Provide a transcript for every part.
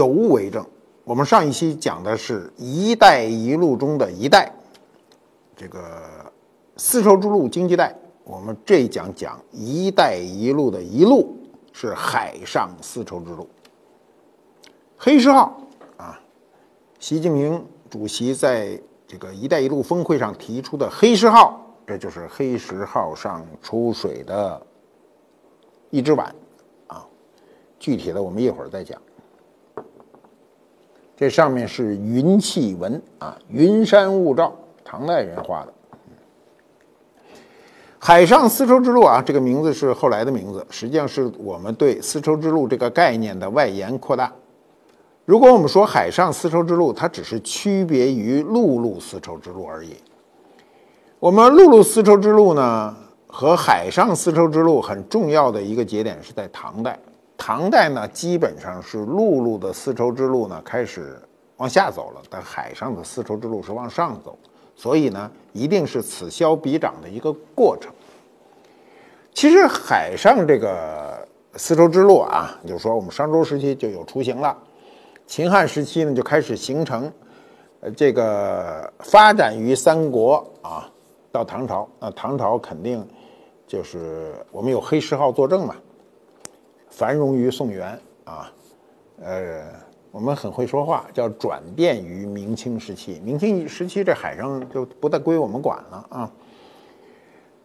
有物为证。我们上一期讲的是一带一路中的一带，这个丝绸之路经济带。我们这一讲讲一带一路的一路是海上丝绸之路。黑石号啊，习近平主席在这个一带一路峰会上提出的黑石号，这就是黑石号上出水的一只碗啊。具体的我们一会儿再讲。这上面是云气纹啊，云山雾罩，唐代人画的。海上丝绸之路啊，这个名字是后来的名字，实际上是我们对丝绸之路这个概念的外延扩大。如果我们说海上丝绸之路，它只是区别于陆路丝绸之路而已。我们陆路丝绸之路呢，和海上丝绸之路很重要的一个节点是在唐代。唐代呢，基本上是陆路的丝绸之路呢开始往下走了，但海上的丝绸之路是往上走，所以呢，一定是此消彼长的一个过程。其实海上这个丝绸之路啊，就是说我们商周时期就有雏形了，秦汉时期呢就开始形成，呃，这个发展于三国啊，到唐朝，那唐朝肯定就是我们有黑石号作证嘛。繁荣于宋元啊，呃，我们很会说话，叫转变于明清时期。明清时期，这海上就不再归我们管了啊。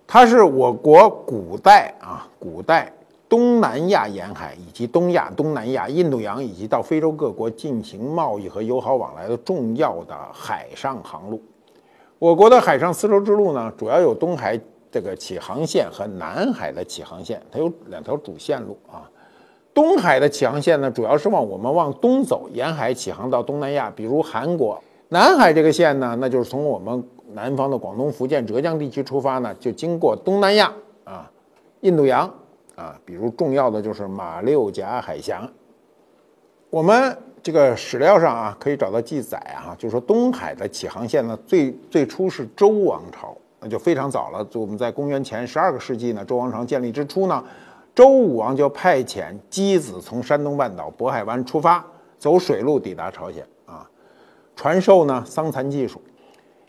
它是我国古代啊，古代东南亚沿海以及东亚、东南亚、印度洋以及到非洲各国进行贸易和友好往来的重要的海上航路。我国的海上丝绸之路呢，主要有东海这个起航线和南海的起航线，它有两条主线路啊。东海的起航线呢，主要是往我们往东走，沿海起航到东南亚，比如韩国。南海这个线呢，那就是从我们南方的广东、福建、浙江地区出发呢，就经过东南亚啊、印度洋啊，比如重要的就是马六甲海峡。我们这个史料上啊，可以找到记载啊，就是说东海的起航线呢，最最初是周王朝，那就非常早了。就我们在公元前十二个世纪呢，周王朝建立之初呢。周武王就派遣箕子从山东半岛渤海湾出发，走水路抵达朝鲜啊，传授呢桑蚕技术。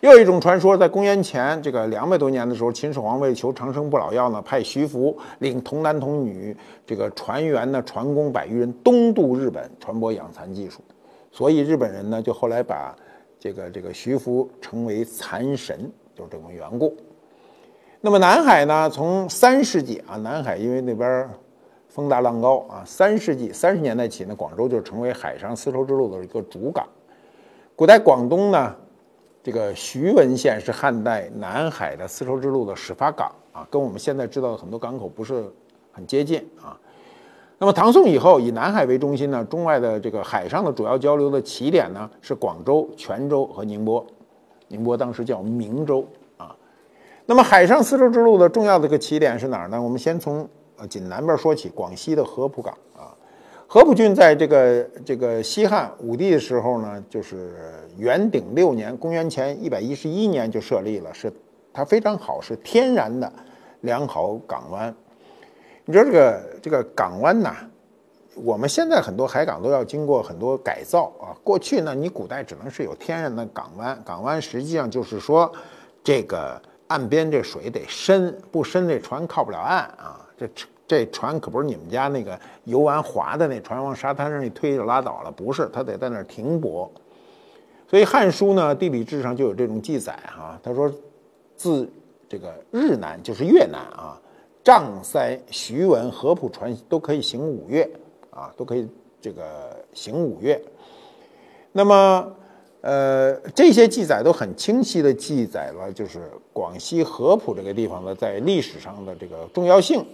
又一种传说，在公元前这个两百多年的时候，秦始皇为求长生不老药呢，派徐福领童男童女这个船员呢，船工百余人东渡日本，传播养蚕技术。所以日本人呢，就后来把这个这个徐福称为蚕神，就是这种缘故。那么南海呢？从三世纪啊，南海因为那边风大浪高啊，三世纪三十年代起呢，广州就成为海上丝绸之路的一个主港。古代广东呢，这个徐闻县是汉代南海的丝绸之路的始发港啊，跟我们现在知道的很多港口不是很接近啊。那么唐宋以后，以南海为中心呢，中外的这个海上的主要交流的起点呢，是广州、泉州和宁波。宁波当时叫明州。那么海上丝绸之路的重要的一个起点是哪儿呢？我们先从呃锦南边说起，广西的合浦港啊。合浦郡在这个这个西汉武帝的时候呢，就是元鼎六年，公元前一百一十一年就设立了，是它非常好，是天然的良好港湾。你知道这个这个港湾呐，我们现在很多海港都要经过很多改造啊。过去呢，你古代只能是有天然的港湾，港湾实际上就是说这个。岸边这水得深，不深这船靠不了岸啊！这这船可不是你们家那个游完划的那船，往沙滩上一推就拉倒了，不是，它得在那儿停泊。所以《汉书》呢，地理志上就有这种记载哈。他说，自这个日南就是越南啊，丈塞、徐闻、合浦船都可以行五月啊，都可以这个行五月。那么。呃，这些记载都很清晰的记载了，就是广西合浦这个地方的在历史上的这个重要性。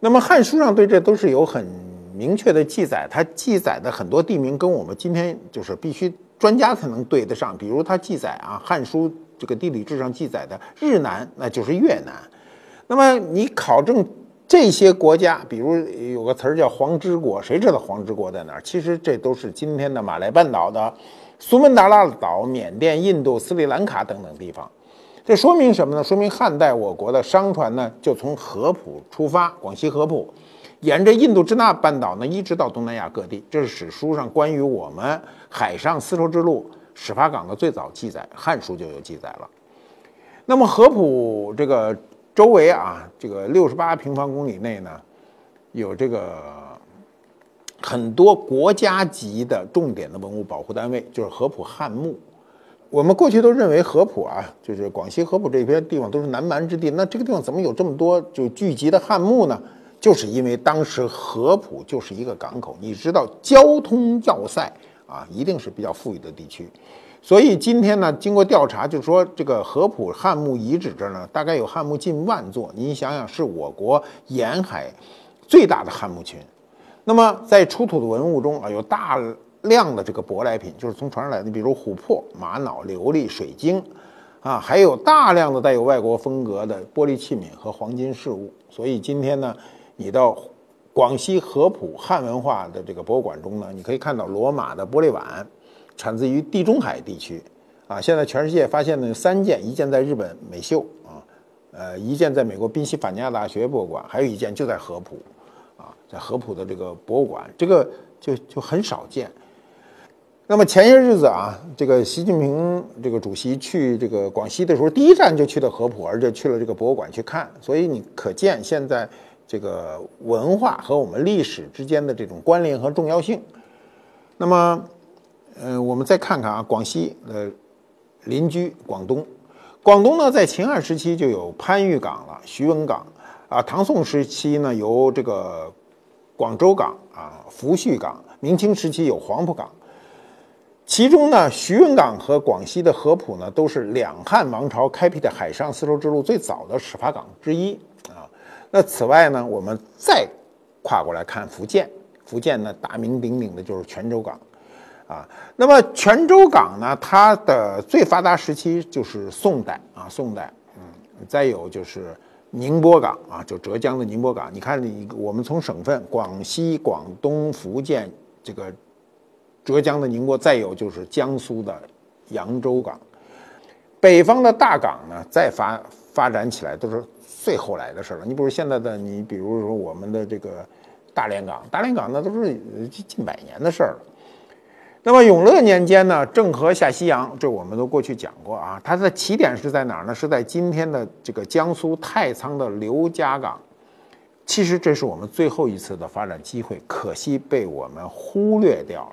那么《汉书》上对这都是有很明确的记载，它记载的很多地名跟我们今天就是必须专家才能对得上。比如它记载啊，《汉书》这个地理志上记载的日南，那就是越南。那么你考证这些国家，比如有个词儿叫黄之国，谁知道黄之国在哪儿？其实这都是今天的马来半岛的。苏门答腊岛、缅甸、印度、斯里兰卡等等地方，这说明什么呢？说明汉代我国的商船呢，就从合浦出发，广西合浦，沿着印度支那半岛呢，一直到东南亚各地。这是史书上关于我们海上丝绸之路始发港的最早记载，《汉书》就有记载了。那么合浦这个周围啊，这个六十八平方公里内呢，有这个很多国家级的重点的文物保护单位，就是合浦汉墓。我们过去都认为合浦啊，就是广西合浦这片地方都是南蛮之地，那这个地方怎么有这么多就聚集的汉墓呢？就是因为当时合浦就是一个港口，你知道交通要塞啊，一定是比较富裕的地区，所以今天呢，经过调查，就是说这个合浦汉墓遗址这儿呢，大概有汉墓近万座，你想想，是我国沿海最大的汉墓群。那么在出土的文物中啊，有大量的这个舶来品，就是从船上来的，比如琥珀、玛瑙、琉璃、水晶。啊，还有大量的带有外国风格的玻璃器皿和黄金饰物，所以今天呢，你到广西合浦汉文化的这个博物馆中呢，你可以看到罗马的玻璃碗，产自于地中海地区。啊，现在全世界发现的三件，一件在日本美秀啊，呃，一件在美国宾夕法尼亚大学博物馆，还有一件就在合浦，在合浦的这个博物馆，这个就就很少见。那么前些日子啊，这个习近平这个主席去这个广西的时候，第一站就去的合浦，而且去了这个博物馆去看。所以你可见现在这个文化和我们历史之间的这种关联和重要性。那么，呃，我们再看看啊，广西的邻居广东，广东呢在秦汉时期就有番禺港了，徐闻港啊，唐宋时期呢由这个广州港啊，福煦港，明清时期有黄埔港。其中呢，徐闻港和广西的合浦呢，都是两汉王朝开辟的海上丝绸之路最早的始发港之一啊。那此外呢，我们再跨过来看福建，福建呢大名鼎鼎的就是泉州港啊。那么泉州港呢，它的最发达时期就是宋代啊，宋代，嗯，再有就是宁波港啊，就浙江的宁波港。你看，你我们从省份，广西、广东、福建这个。浙江的宁波，再有就是江苏的扬州港，北方的大港呢，再发发展起来都是最后来的事了。你比如现在的，你比如说我们的这个大连港，大连港那都是近百年的事儿了。那么永乐年间呢，郑和下西洋，这我们都过去讲过啊。它的起点是在哪儿呢？是在今天的这个江苏太仓的刘家港。其实这是我们最后一次的发展机会，可惜被我们忽略掉了。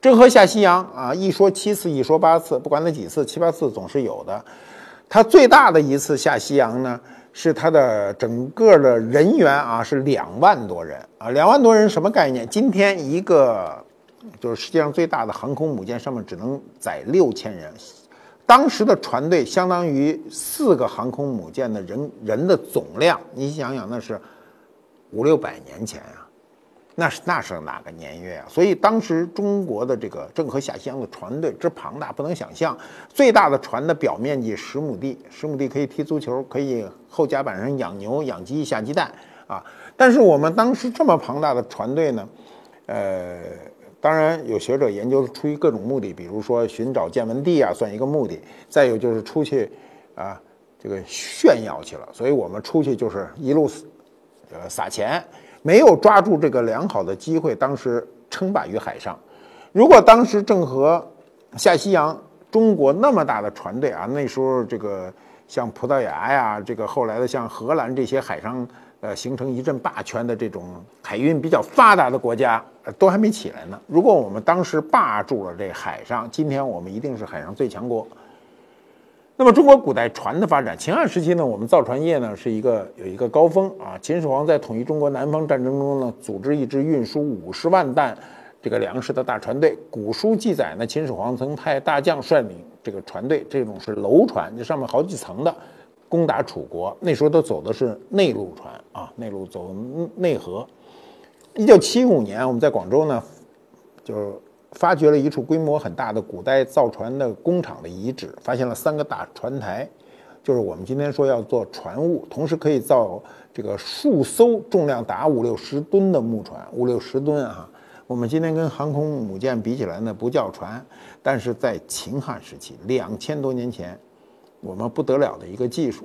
郑和下西洋啊，一说七次，一说八次，不管他几次，七八次总是有的。他最大的一次下西洋呢，是他的整个的人员啊是两万多人啊，两万多人什么概念？今天一个就是世界上最大的航空母舰上面只能载六千人，当时的船队相当于四个航空母舰的人人的总量，你想想那是五六百年前啊。那是那是哪个年月啊？所以当时中国的这个郑和下西洋的船队之庞大，不能想象。最大的船的表面积十亩地，十亩地可以踢足球，可以后甲板上养牛、养鸡、下鸡蛋啊。但是我们当时这么庞大的船队呢，呃，当然有学者研究出于各种目的，比如说寻找见闻地啊，算一个目的；再有就是出去啊，这个炫耀去了。所以我们出去就是一路呃撒钱。没有抓住这个良好的机会，当时称霸于海上。如果当时郑和下西洋，中国那么大的船队啊，那时候这个像葡萄牙呀，这个后来的像荷兰这些海上呃形成一阵霸权的这种海运比较发达的国家，都还没起来呢。如果我们当时霸住了这海上，今天我们一定是海上最强国。那么中国古代船的发展，秦汉时期呢，我们造船业呢是一个有一个高峰啊。秦始皇在统一中国南方战争中呢，组织一支运输五十万担这个粮食的大船队。古书记载呢，秦始皇曾派大将率领这个船队，这种是楼船，这上面好几层的，攻打楚国。那时候都走的是内陆船啊，内陆走内河。一九七五年，我们在广州呢，就。发掘了一处规模很大的古代造船的工厂的遗址，发现了三个大船台，就是我们今天说要做船坞，同时可以造这个数艘重量达五六十吨的木船，五六十吨啊。我们今天跟航空母舰比起来呢，不叫船，但是在秦汉时期，两千多年前，我们不得了的一个技术。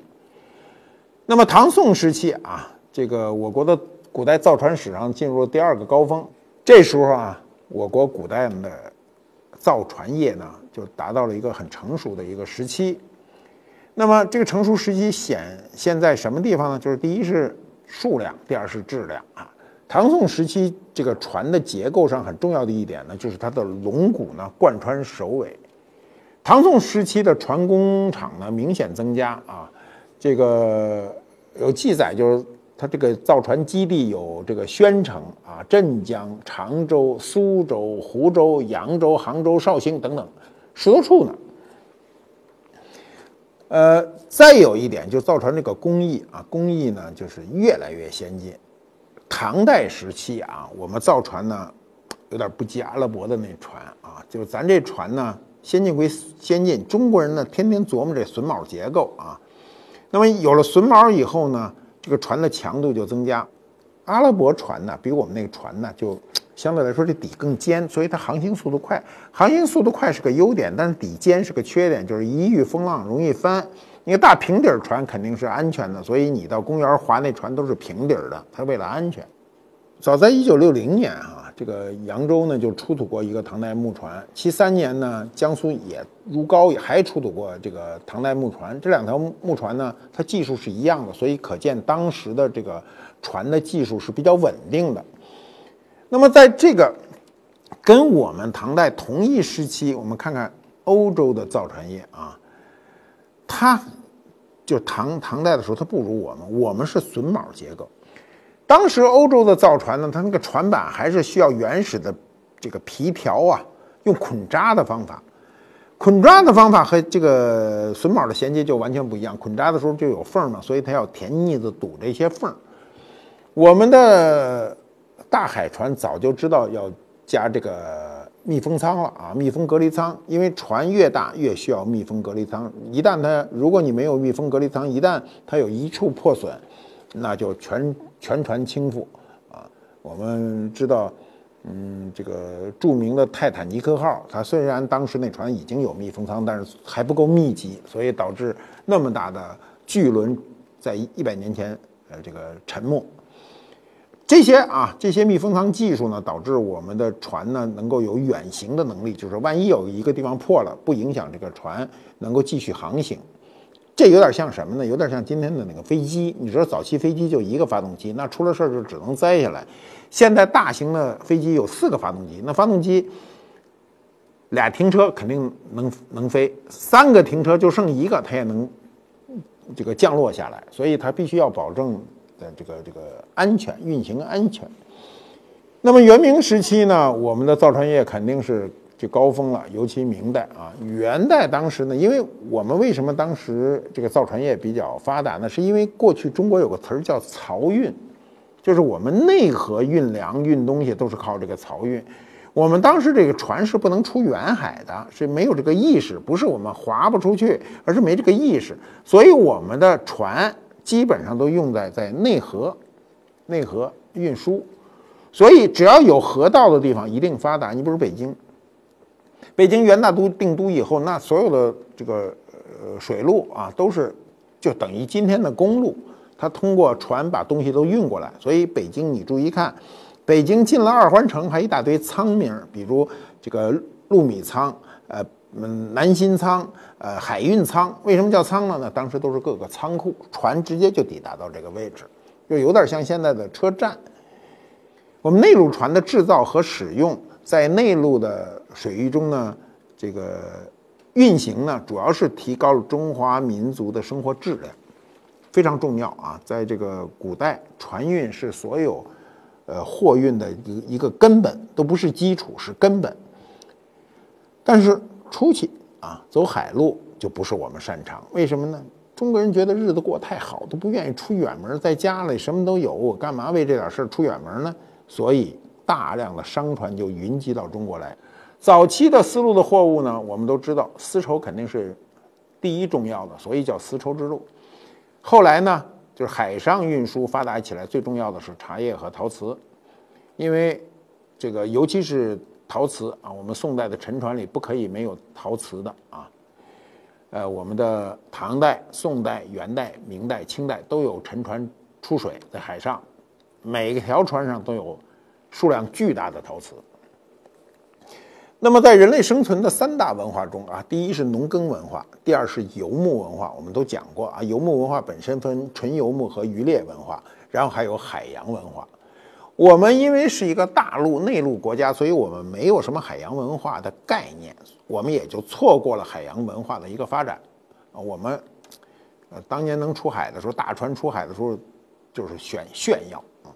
那么唐宋时期啊，这个我国的古代造船史上进入了第二个高峰。这时候啊，我国古代的造船业呢，就达到了一个很成熟的一个时期。那么这个成熟时期显现在什么地方呢？就是第一是数量，第二是质量啊。唐宋时期这个船的结构上很重要的一点呢，就是它的龙骨呢贯穿首尾。唐宋时期的船工厂呢明显增加啊，这个有记载，就是它这个造船基地有这个宣城啊、镇江、常州、苏州、湖州、扬州、杭州、绍兴等等十多处呢。呃，再有一点，就造船这个工艺啊，工艺呢就是越来越先进。唐代时期啊，我们造船呢有点不及阿拉伯的那船啊，就是咱这船呢。先进归先进，中国人呢天天琢磨这榫卯结构啊。那么有了榫卯以后呢，这个船的强度就增加。阿拉伯船呢比我们那个船呢就相对来说这底更尖，所以它航行速度快。航行速度快是个优点，但是底尖是个缺点，就是一遇风浪容易翻。你个大平底船肯定是安全的，所以你到公园划那船都是平底的，它为了安全。早在一九六零年啊。这个扬州呢就出土过一个唐代木船，七三年呢江苏也如皋也还出土过这个唐代木船，这两条木船呢它技术是一样的，所以可见当时的这个船的技术是比较稳定的。那么在这个跟我们唐代同一时期，我们看看欧洲的造船业啊，它就唐唐代的时候它不如我们，我们是榫卯结构。当时欧洲的造船呢，它那个船板还是需要原始的这个皮条啊，用捆扎的方法。捆扎的方法和这个榫卯的衔接就完全不一样。捆扎的时候就有缝嘛，所以它要填腻子堵这些缝。我们的大海船早就知道要加这个密封舱了啊，密封隔离舱，因为船越大越需要密封隔离舱。一旦它如果你没有密封隔离舱，一旦它有一处破损，那就全。全船倾覆，啊，我们知道，嗯，这个著名的泰坦尼克号，它虽然当时那船已经有密封舱，但是还不够密集，所以导致那么大的巨轮在一百年前，呃，这个沉没。这些啊，这些密封舱技术呢，导致我们的船呢能够有远行的能力，就是万一有一个地方破了，不影响这个船能够继续航行。这有点像什么呢？有点像今天的那个飞机。你知道早期飞机就一个发动机，那出了事儿就只能栽下来。现在大型的飞机有四个发动机，那发动机俩停车肯定能能飞，三个停车就剩一个，它也能这个降落下来。所以它必须要保证的这个这个安全运行安全。那么元明时期呢，我们的造船业肯定是。就高峰了，尤其明代啊，元代当时呢，因为我们为什么当时这个造船业比较发达呢？是因为过去中国有个词儿叫漕运，就是我们内河运粮运东西都是靠这个漕运。我们当时这个船是不能出远海的，是没有这个意识，不是我们划不出去，而是没这个意识。所以我们的船基本上都用在在内河，内河运输。所以只要有河道的地方，一定发达。你比如北京。北京元大都定都以后，那所有的这个呃水路啊，都是就等于今天的公路，它通过船把东西都运过来。所以北京，你注意看，北京进了二环城，还一大堆仓名，比如这个陆米仓、呃南新仓、呃海运仓。为什么叫仓呢？那当时都是各个仓库，船直接就抵达到这个位置，就有点像现在的车站。我们内陆船的制造和使用。在内陆的水域中呢，这个运行呢，主要是提高了中华民族的生活质量，非常重要啊。在这个古代，船运是所有呃货运的一一个根本，都不是基础，是根本。但是出去啊，走海路就不是我们擅长。为什么呢？中国人觉得日子过太好，都不愿意出远门，在家里什么都有，我干嘛为这点事儿出远门呢？所以。大量的商船就云集到中国来。早期的丝路的货物呢，我们都知道，丝绸肯定是第一重要的，所以叫丝绸之路。后来呢，就是海上运输发达起来，最重要的是茶叶和陶瓷，因为这个尤其是陶瓷啊，我们宋代的沉船里不可以没有陶瓷的啊。呃，我们的唐代、宋代、元代、明代、清代都有沉船出水在海上。每条船上都有数量巨大的陶瓷。那么，在人类生存的三大文化中啊，第一是农耕文化，第二是游牧文化。我们都讲过啊，游牧文化本身分纯游牧和渔猎文化，然后还有海洋文化。我们因为是一个大陆内陆国家，所以我们没有什么海洋文化的概念，我们也就错过了海洋文化的一个发展。啊，我们呃当年能出海的时候，大船出海的时候就是炫炫耀啊。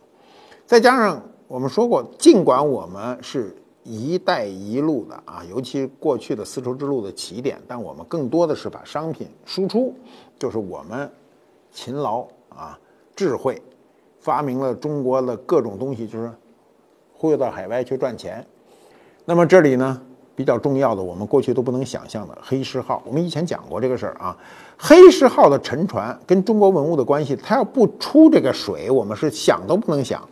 再加上我们说过，尽管我们是。一带一路的啊，尤其过去的丝绸之路的起点，但我们更多的是把商品输出，就是我们勤劳啊、智慧，发明了中国的各种东西，就是忽悠到海外去赚钱。那么这里呢，比较重要的，我们过去都不能想象的黑石号，我们以前讲过这个事儿啊。黑石号的沉船跟中国文物的关系，它要不出这个水，我们是想都不能想。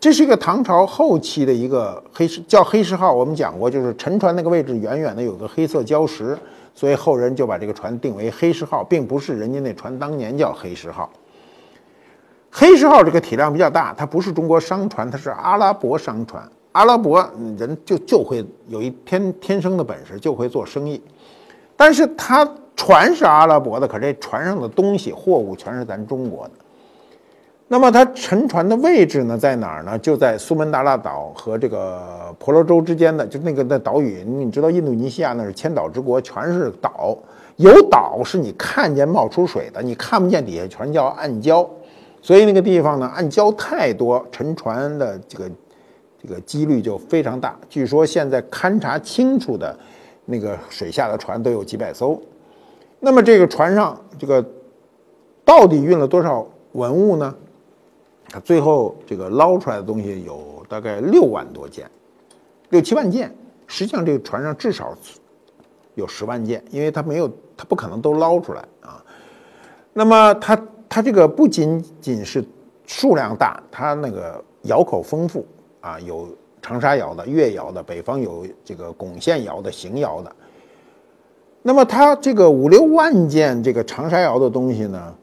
这是一个唐朝后期的一个黑石，叫黑石号。我们讲过，就是沉船那个位置远远的有个黑色礁石，所以后人就把这个船定为黑石号，并不是人家那船当年叫黑石号。黑石号这个体量比较大，它不是中国商船，它是阿拉伯商船。阿拉伯人就就会有一天天生的本事，就会做生意。但是它船是阿拉伯的，可这船上的东西货物全是咱中国的。那么它沉船的位置呢，在哪儿呢？就在苏门答腊岛和这个婆罗洲之间的，就那个那岛屿。你知道，印度尼西亚那是千岛之国，全是岛，有岛是你看见冒出水的，你看不见底下全叫暗礁。所以那个地方呢，暗礁太多，沉船的这个这个几率就非常大。据说现在勘察清楚的那个水下的船都有几百艘。那么这个船上这个到底运了多少文物呢？他最后这个捞出来的东西有大概六万多件，六七万件。实际上这个船上至少有十万件，因为它没有，它不可能都捞出来啊。那么它它这个不仅仅是数量大，它那个窑口丰富啊，有长沙窑的、越窑的，北方有这个巩县窑的、邢窑的。那么它这个五六万件这个长沙窑的东西呢？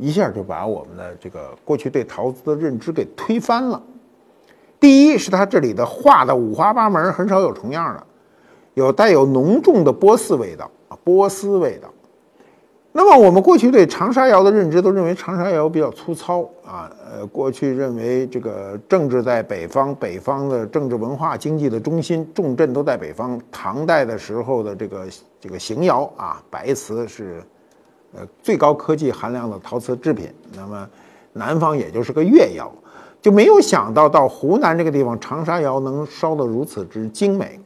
一下就把我们的这个过去对陶瓷的认知给推翻了。第一是它这里的画的五花八门，很少有重样的，有带有浓重的波斯味道啊，波斯味道。那么我们过去对长沙窑的认知都认为长沙窑比较粗糙啊，呃，过去认为这个政治在北方，北方的政治文化经济的中心重镇都在北方。唐代的时候的这个这个邢窑啊，白瓷是。呃，最高科技含量的陶瓷制品，那么南方也就是个越窑，就没有想到到湖南这个地方，长沙窑能烧得如此之精美。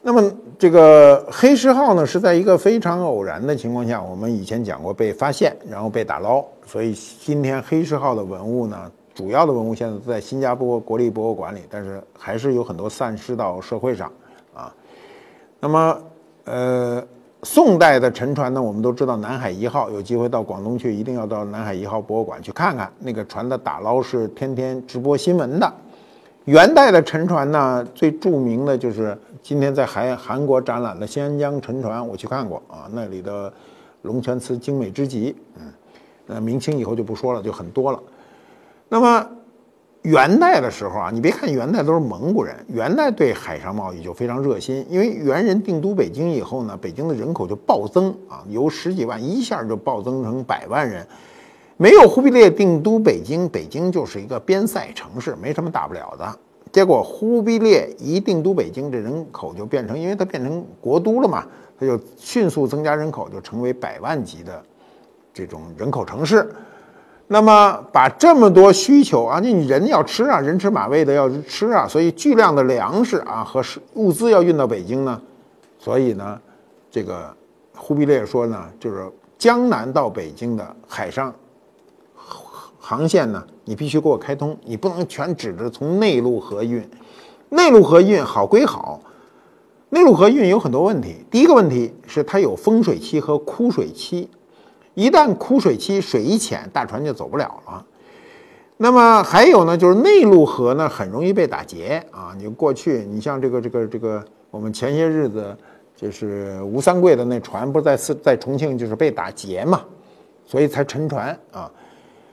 那么这个黑石号呢，是在一个非常偶然的情况下，我们以前讲过被发现，然后被打捞，所以今天黑石号的文物呢，主要的文物现在在新加坡国立博物馆里，但是还是有很多散失到社会上啊。那么，呃。宋代的沉船呢，我们都知道南海一号，有机会到广东去，一定要到南海一号博物馆去看看。那个船的打捞是天天直播新闻的。元代的沉船呢，最著名的就是今天在韩韩国展览的新安江沉船，我去看过啊，那里的龙泉瓷精美之极。嗯，那明清以后就不说了，就很多了。那么。元代的时候啊，你别看元代都是蒙古人，元代对海上贸易就非常热心。因为元人定都北京以后呢，北京的人口就暴增啊，由十几万一下就暴增成百万人。没有忽必烈定都北京，北京就是一个边塞城市，没什么大不了的。结果忽必烈一定都北京，这人口就变成，因为它变成国都了嘛，它就迅速增加人口，就成为百万级的这种人口城市。那么把这么多需求啊，你人要吃啊，人吃马喂的要吃啊，所以巨量的粮食啊和物资要运到北京呢，所以呢，这个忽必烈说呢，就是江南到北京的海上航线呢，你必须给我开通，你不能全指着从内陆河运，内陆河运好归好，内陆河运有很多问题，第一个问题是它有丰水期和枯水期。一旦枯水期，水一浅，大船就走不了了。那么还有呢，就是内陆河呢，很容易被打劫啊。你过去，你像这个这个这个，我们前些日子就是吴三桂的那船，不是在四在重庆就是被打劫嘛，所以才沉船啊。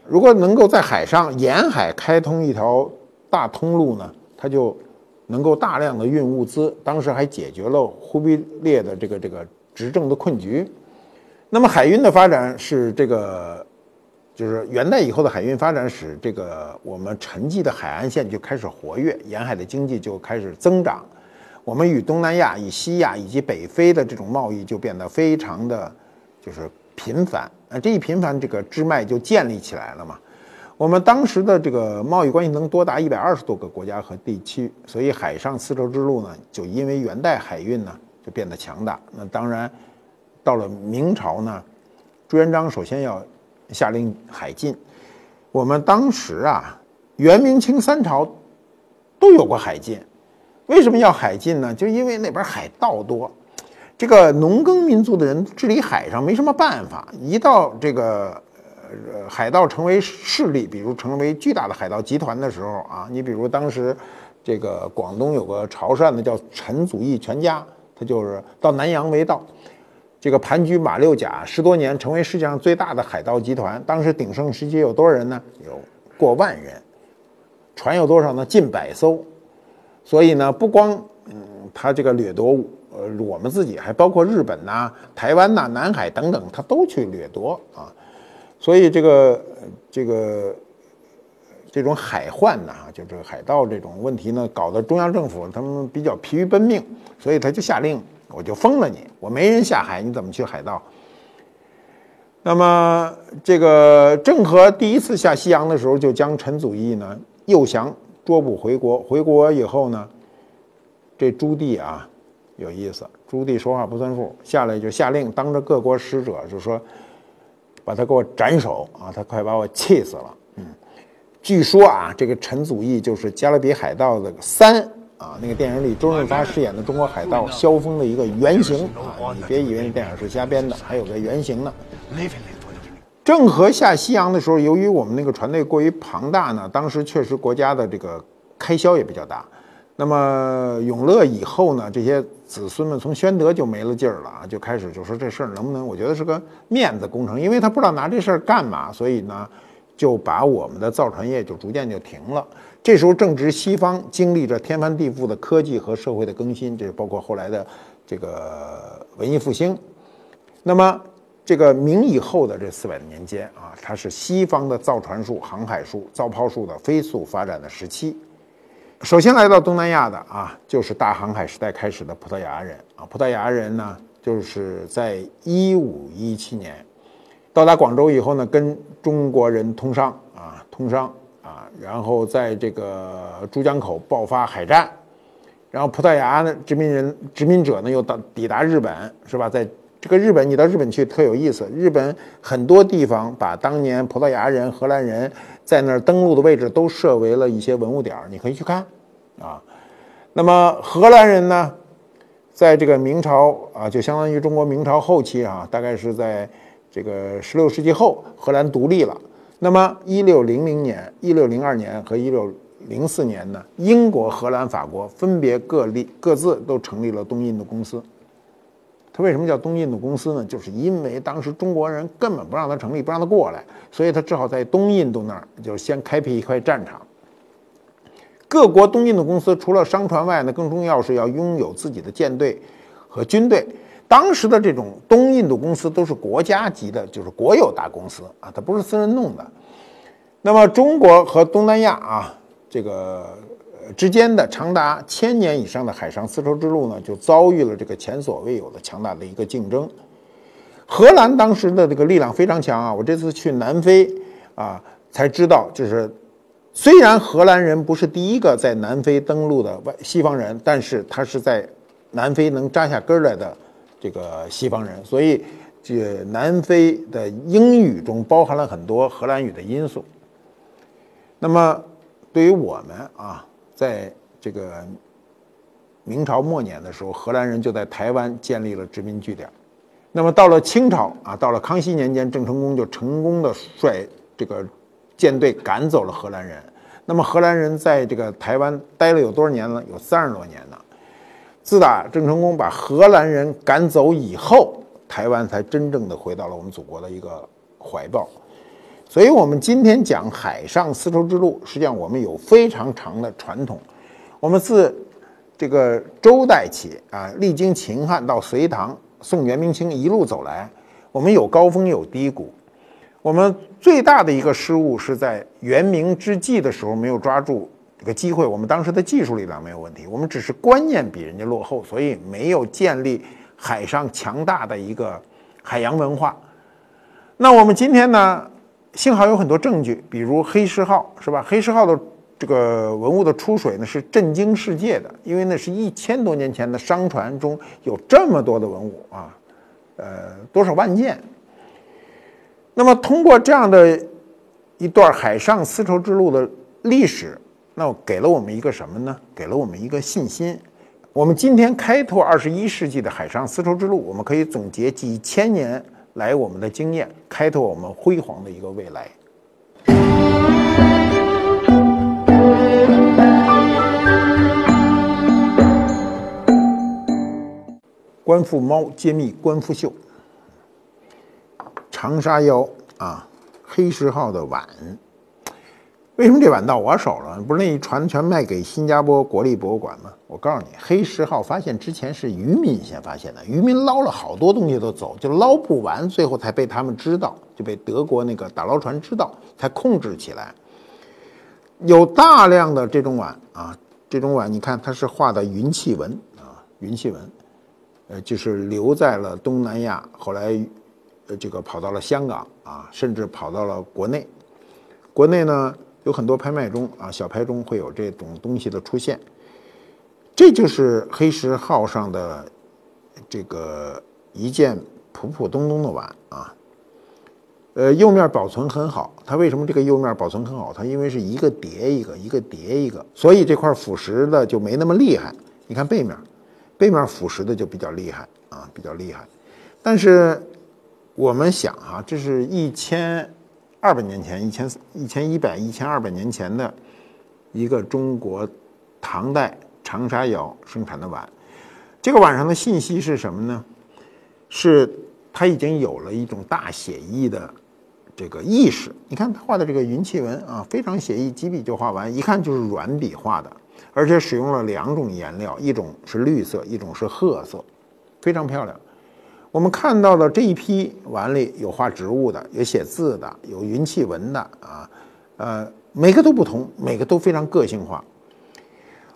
如果能够在海上沿海开通一条大通路呢，它就能够大量的运物资。当时还解决了忽必烈的这个这个执政的困局。那么海运的发展是这个，就是元代以后的海运发展使这个我们沉寂的海岸线就开始活跃，沿海的经济就开始增长。我们与东南亚、与西亚以及北非的这种贸易就变得非常的，就是频繁。啊，这一频繁，这个支脉就建立起来了嘛。我们当时的这个贸易关系能多达一百二十多个国家和地区，所以海上丝绸之路呢，就因为元代海运呢就变得强大。那当然，到了明朝呢，朱元璋首先要下令海禁。我们当时啊，元明清三朝都有过海禁。为什么要海禁呢？就因为那边海盗多，这个农耕民族的人治理海上没什么办法。一到这个呃海盗成为势力，比如成为巨大的海盗集团的时候啊，你比如当时这个广东有个潮汕的叫陈祖义全家，他就是到南洋为盗，这个盘踞马六甲十多年，成为世界上最大的海盗集团。当时鼎盛时期有多少人呢？有过万人，船有多少呢？近百艘。所以呢，不光嗯，他这个掠夺呃我们自己，还包括日本呐、台湾呐、南海等等，他都去掠夺啊。所以这个这个这种海患呐，就这个海盗这种问题呢，搞得中央政府他们比较疲于奔命，所以他就下令，我就封了你，我没人下海，你怎么去海盗？那么这个郑和第一次下西洋的时候，就将陈祖义呢诱降。捉捕回国，回国以后呢，这朱棣啊有意思，朱棣说话不算数，下来就下令，当着各国使者就说，把他给我斩首啊！他快把我气死了。嗯，据说啊，这个陈祖义就是《加勒比海盗》的三啊，那个电影里周润发饰演的中国海盗萧峰的一个原型啊，你别以为那电影是瞎编的，还有个原型呢。郑和下西洋的时候，由于我们那个船队过于庞大呢，当时确实国家的这个开销也比较大。那么永乐以后呢，这些子孙们从宣德就没了劲儿了啊，就开始就说这事儿能不能？我觉得是个面子工程，因为他不知道拿这事儿干嘛，所以呢，就把我们的造船业就逐渐就停了。这时候正值西方经历着天翻地覆的科技和社会的更新，这包括后来的这个文艺复兴。那么。这个明以后的这四百年间啊，它是西方的造船术、航海术、造炮术的飞速发展的时期。首先来到东南亚的啊，就是大航海时代开始的葡萄牙人啊。葡萄牙人呢，就是在一五一七年到达广州以后呢，跟中国人通商啊，通商啊，然后在这个珠江口爆发海战，然后葡萄牙的殖民人、殖民者呢又到抵达日本，是吧？在这个日本，你到日本去特有意思。日本很多地方把当年葡萄牙人、荷兰人在那儿登陆的位置都设为了一些文物点儿，你可以去看啊。那么荷兰人呢，在这个明朝啊，就相当于中国明朝后期啊，大概是在这个十六世纪后，荷兰独立了。那么一六零零年、一六零二年和一六零四年呢，英国、荷兰、法国分别各立各自都成立了东印度公司。他为什么叫东印度公司呢？就是因为当时中国人根本不让他成立，不让他过来，所以他只好在东印度那儿就先开辟一块战场。各国东印度公司除了商船外呢，更重要是要拥有自己的舰队和军队。当时的这种东印度公司都是国家级的，就是国有大公司啊，它不是私人弄的。那么中国和东南亚啊，这个。之间的长达千年以上的海上丝绸之路呢，就遭遇了这个前所未有的强大的一个竞争。荷兰当时的这个力量非常强啊！我这次去南非啊，才知道，就是虽然荷兰人不是第一个在南非登陆的外西方人，但是他是在南非能扎下根来的这个西方人，所以这南非的英语中包含了很多荷兰语的因素。那么对于我们啊。在这个明朝末年的时候，荷兰人就在台湾建立了殖民据点。那么到了清朝啊，到了康熙年间，郑成功就成功的率这个舰队赶走了荷兰人。那么荷兰人在这个台湾待了有多少年呢？有三十多年呢。自打郑成功把荷兰人赶走以后，台湾才真正的回到了我们祖国的一个怀抱。所以，我们今天讲海上丝绸之路，实际上我们有非常长的传统。我们自这个周代起啊，历经秦汉到隋唐、宋元明清一路走来，我们有高峰有低谷。我们最大的一个失误是在元明之际的时候没有抓住这个机会。我们当时的技术力量没有问题，我们只是观念比人家落后，所以没有建立海上强大的一个海洋文化。那我们今天呢？幸好有很多证据，比如黑石号，是吧？黑石号的这个文物的出水呢，是震惊世界的，因为那是一千多年前的商船中有这么多的文物啊，呃，多少万件。那么通过这样的一段海上丝绸之路的历史，那给了我们一个什么呢？给了我们一个信心。我们今天开拓二十一世纪的海上丝绸之路，我们可以总结几千年。来我们的经验，开拓我们辉煌的一个未来。官复猫揭秘官复秀，长沙腰啊，黑石号的碗。为什么这碗到我手了？不是那一船全卖给新加坡国立博物馆吗？我告诉你，黑石号发现之前是渔民先发现的，渔民捞了好多东西都走，就捞不完，最后才被他们知道，就被德国那个打捞船知道，才控制起来。有大量的这种碗啊，这种碗你看它是画的云气纹啊，云气纹，呃，就是留在了东南亚，后来呃这个跑到了香港啊，甚至跑到了国内，国内呢。有很多拍卖中啊，小拍中会有这种东西的出现，这就是黑石号上的这个一件普普通通的碗啊。呃，釉面保存很好，它为什么这个釉面保存很好？它因为是一个叠一个，一个叠一个，所以这块腐蚀的就没那么厉害。你看背面，背面腐蚀的就比较厉害啊，比较厉害。但是我们想啊，这是一千。二百年前，一千一千一百、一千二百年前的一个中国唐代长沙窑生产的碗，这个碗上的信息是什么呢？是它已经有了一种大写意的这个意识。你看他画的这个云气纹啊，非常写意，几笔就画完，一看就是软笔画的，而且使用了两种颜料，一种是绿色，一种是褐色，非常漂亮。我们看到的这一批碗里有画植物的，有写字的，有云气纹的啊，呃，每个都不同，每个都非常个性化。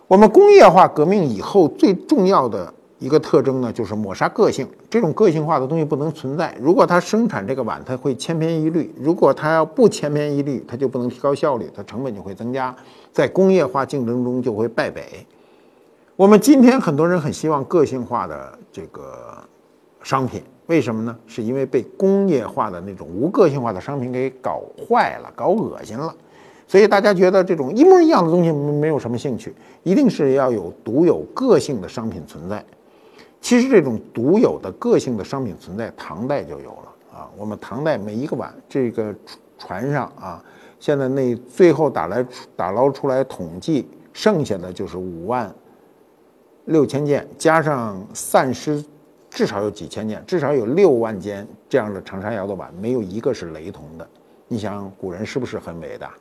我们工业化革命以后最重要的一个特征呢，就是抹杀个性。这种个性化的东西不能存在。如果它生产这个碗，它会千篇一律；如果它要不千篇一律，它就不能提高效率，它成本就会增加，在工业化竞争中就会败北。我们今天很多人很希望个性化的这个。商品为什么呢？是因为被工业化的那种无个性化的商品给搞坏了、搞恶心了，所以大家觉得这种一模一样的东西没有什么兴趣，一定是要有独有个性的商品存在。其实这种独有的个性的商品存在，唐代就有了啊。我们唐代每一个碗，这个船上啊，现在那最后打来打捞出来统计，剩下的就是五万六千件，加上散失。至少有几千件，至少有六万件这样的长沙窑的碗，没有一个是雷同的。你想，古人是不是很伟大？